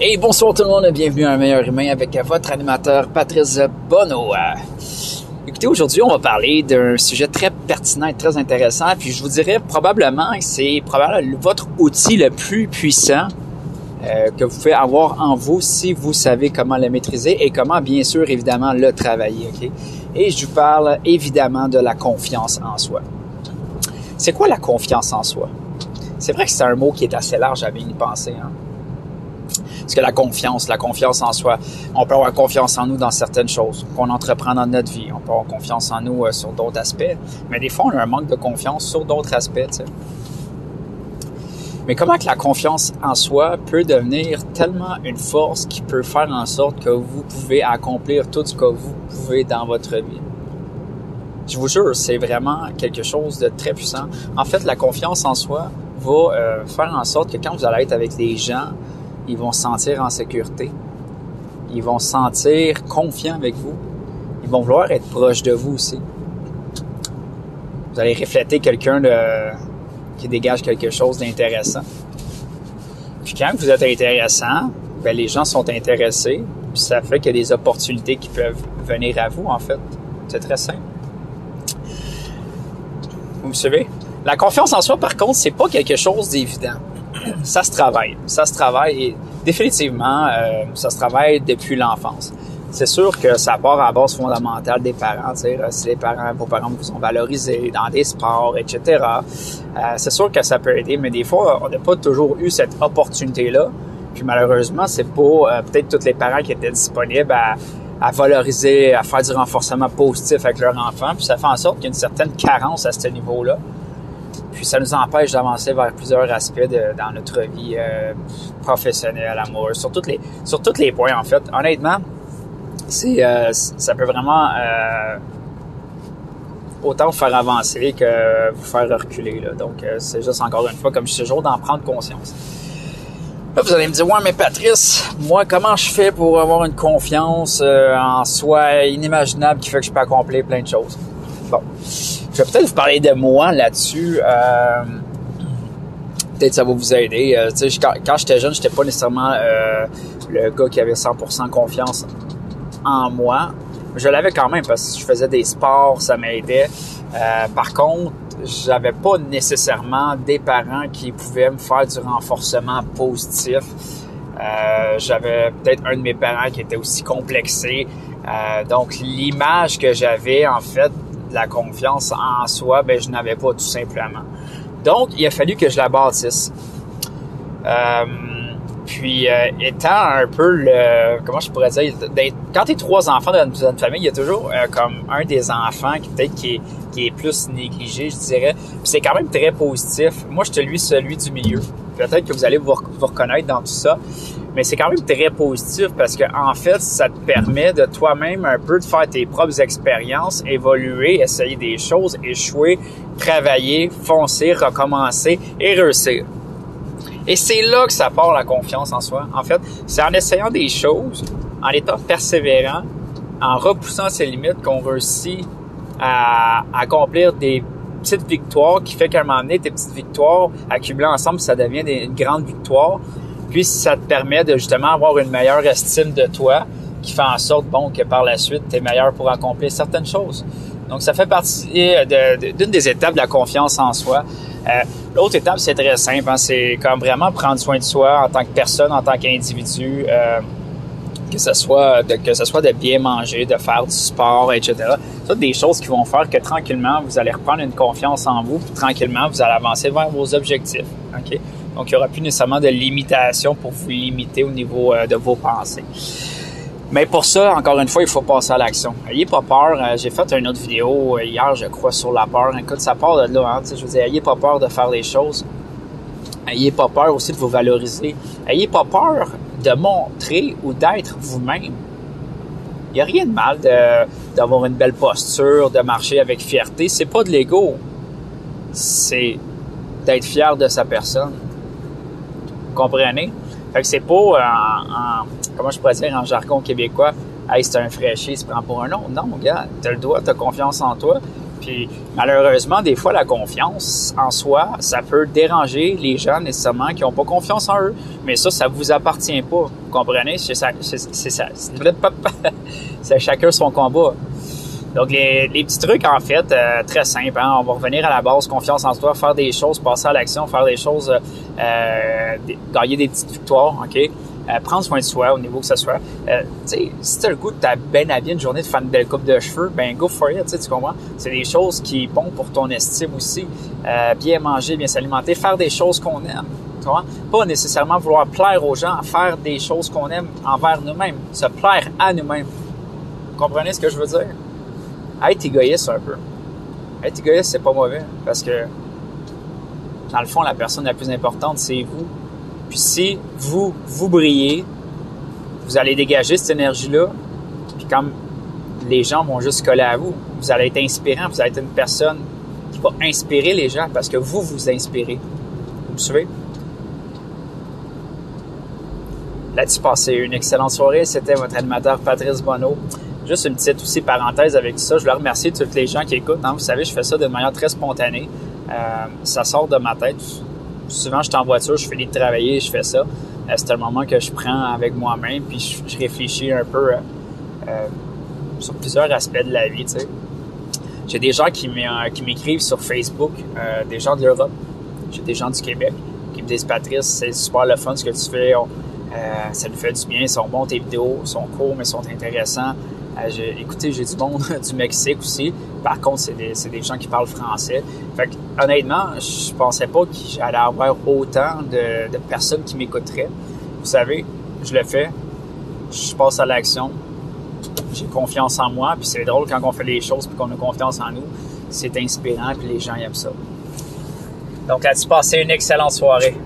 Et bonsoir tout le monde, bienvenue à Un meilleur humain avec votre animateur Patrice Bono. Écoutez, aujourd'hui, on va parler d'un sujet très pertinent et très intéressant. Puis je vous dirais probablement que c'est probablement votre outil le plus puissant euh, que vous pouvez avoir en vous si vous savez comment le maîtriser et comment, bien sûr, évidemment, le travailler. Et je vous parle évidemment de la confiance en soi. C'est quoi la confiance en soi? C'est vrai que c'est un mot qui est assez large à bien y penser. Hein? Parce que la confiance, la confiance en soi, on peut avoir confiance en nous dans certaines choses qu'on entreprend dans notre vie. On peut avoir confiance en nous euh, sur d'autres aspects. Mais des fois, on a un manque de confiance sur d'autres aspects. Mais comment que la confiance en soi peut devenir tellement une force qui peut faire en sorte que vous pouvez accomplir tout ce que vous pouvez dans votre vie? Je vous jure, c'est vraiment quelque chose de très puissant. En fait, la confiance en soi va euh, faire en sorte que quand vous allez être avec des gens, ils vont se sentir en sécurité. Ils vont se sentir confiants avec vous. Ils vont vouloir être proches de vous aussi. Vous allez refléter quelqu'un qui dégage quelque chose d'intéressant. Puis quand vous êtes intéressant, ben les gens sont intéressés. Puis ça fait qu'il y a des opportunités qui peuvent venir à vous, en fait. C'est très simple. Vous me suivez? La confiance en soi, par contre, c'est pas quelque chose d'évident. Ça se travaille. Ça se travaille et définitivement, euh, ça se travaille depuis l'enfance. C'est sûr que ça part à la base fondamentale des parents. Si les parents, vos parents vous ont valorisé dans des sports, etc. Euh, c'est sûr que ça peut aider, mais des fois, on n'a pas toujours eu cette opportunité-là. Puis malheureusement, c'est pas euh, peut-être tous les parents qui étaient disponibles à, à valoriser, à faire du renforcement positif avec leur enfant. Puis ça fait en sorte qu'il y a une certaine carence à ce niveau-là. Puis ça nous empêche d'avancer vers plusieurs aspects de, dans notre vie euh, professionnelle, amoureuse, sur tous les sur tous les points en fait. Honnêtement, c'est euh, ça peut vraiment euh, autant vous faire avancer que vous faire reculer. Là. Donc euh, c'est juste encore une fois comme je toujours d'en prendre conscience. Là, vous allez me dire, ouais, mais Patrice, moi, comment je fais pour avoir une confiance euh, en soi inimaginable qui fait que je peux accomplir plein de choses? Bon, je vais peut-être vous parler de moi là-dessus. Euh, peut-être ça va vous aider. Euh, quand, j'étais jeune, j'étais pas nécessairement euh, le gars qui avait 100% confiance en moi. Je l'avais quand même parce que je faisais des sports, ça m'aidait. Par contre, j'avais pas nécessairement des parents qui pouvaient me faire du renforcement positif. J'avais peut-être un de mes parents qui était aussi complexé. Donc l'image que j'avais en fait de la confiance en soi, ben je n'avais pas tout simplement. Donc il a fallu que je la bâtisse. Euh, puis euh, étant un peu le comment je pourrais dire quand tu es trois enfants dans une, famille, il y a toujours euh, comme un des enfants qui peut-être qui est, qui est plus négligé, je dirais. C'est quand même très positif. Moi, je te lui celui du milieu. Peut-être que vous allez vous reconnaître dans tout ça. Mais c'est quand même très positif parce que en fait, ça te permet de toi-même un peu de faire tes propres expériences, évoluer, essayer des choses, échouer, travailler, foncer, recommencer et réussir. Et c'est là que ça part la confiance en soi. En fait, c'est en essayant des choses, en étant persévérant, en repoussant ses limites qu'on réussit à accomplir des petites victoires qui fait qu'à un moment donné, tes petites victoires accumulées ensemble, ça devient des, une grande victoire. Puis ça te permet de justement avoir une meilleure estime de toi qui fait en sorte, bon, que par la suite, tu es meilleur pour accomplir certaines choses. Donc, ça fait partie d'une de, de, des étapes de la confiance en soi. Euh, L'autre étape, c'est très simple. Hein, c'est comme vraiment prendre soin de soi en tant que personne, en tant qu'individu. Euh, que ce soit de, que ce soit de bien manger, de faire du sport, etc. C'est des choses qui vont faire que tranquillement, vous allez reprendre une confiance en vous, puis tranquillement, vous allez avancer vers vos objectifs. OK? Donc, il n'y aura plus nécessairement de limitation pour vous limiter au niveau euh, de vos pensées. Mais pour ça, encore une fois, il faut passer à l'action. Ayez pas peur. Euh, J'ai fait une autre vidéo euh, hier, je crois, sur la peur. Écoute, ça part de là. Hein, je vous dis, ayez pas peur de faire les choses. Ayez pas peur aussi de vous valoriser. Ayez pas peur de montrer ou d'être vous-même. Il n'y a rien de mal d'avoir une belle posture, de marcher avec fierté. C'est pas de l'ego. C'est d'être fier de sa personne. Vous comprenez? Fait que c'est pas en, en, comment je pourrais dire en jargon québécois, hey, c'est un fraîchier, se prend pour un autre. Non, regarde, t'as le doigt, t'as confiance en toi, Puis malheureusement, des fois, la confiance en soi, ça peut déranger les gens nécessairement qui n'ont pas confiance en eux. Mais ça, ça vous appartient pas. Vous comprenez? C'est ça. C'est ça. C'est chacun son combat. Donc, les, petits trucs, en fait, euh, très simples. Hein? On va revenir à la base, confiance en soi, faire des choses, passer à l'action, faire des choses, euh, gagner des petites victoires, OK? Euh, prendre soin de soi au niveau que ce soit. Euh, sais, si tu as le goût de ta bien habillé une journée de faire une belle coupe de cheveux, ben go for it, tu comprends? C'est des choses qui sont bonnes pour ton estime aussi. Euh, bien manger, bien s'alimenter, faire des choses qu'on aime. Pas nécessairement vouloir plaire aux gens, faire des choses qu'on aime envers nous-mêmes, se plaire à nous-mêmes. Vous comprenez ce que je veux dire? être égoïste un peu. Être égoïste, c'est pas mauvais parce que dans le fond, la personne la plus importante, c'est vous. Puis si vous, vous brillez, vous allez dégager cette énergie-là, puis comme les gens vont juste coller à vous, vous allez être inspirant, vous allez être une personne qui va inspirer les gens parce que vous vous inspirez. Vous me suivez? Là-dessus, passez une excellente soirée. C'était votre animateur Patrice Bonneau. Juste une petite aussi parenthèse avec ça. Je veux remercier toutes les gens qui écoutent. Hein. Vous savez, je fais ça de manière très spontanée. Euh, ça sort de ma tête. Souvent, je suis en voiture, je fais de travailler, je fais ça. Euh, c'est un moment que je prends avec moi-même, puis je, réfléchis un peu euh, sur plusieurs aspects de la vie. J'ai des gens qui m'écrivent sur Facebook, des gens de l'Europe. J'ai des gens du Québec qui me disent Patrice, c'est super le fun ce que tu fais. Ça nous fait du bien, ils sont bons tes vidéos, ils sont courts mais ils sont intéressants. Euh, écoutez, j'ai du monde du Mexique aussi. Par contre, c'est des, des, gens qui parlent français. Fait que, honnêtement, je pensais pas que j'allais avoir autant de, de personnes qui m'écouteraient. Vous savez, je le fais. Je passe à l'action. J'ai confiance en moi. Puis c'est drôle quand on fait les choses puis qu'on a confiance en nous. C'est inspirant puis les gens aiment ça. Donc là-dessus, passez une excellente soirée.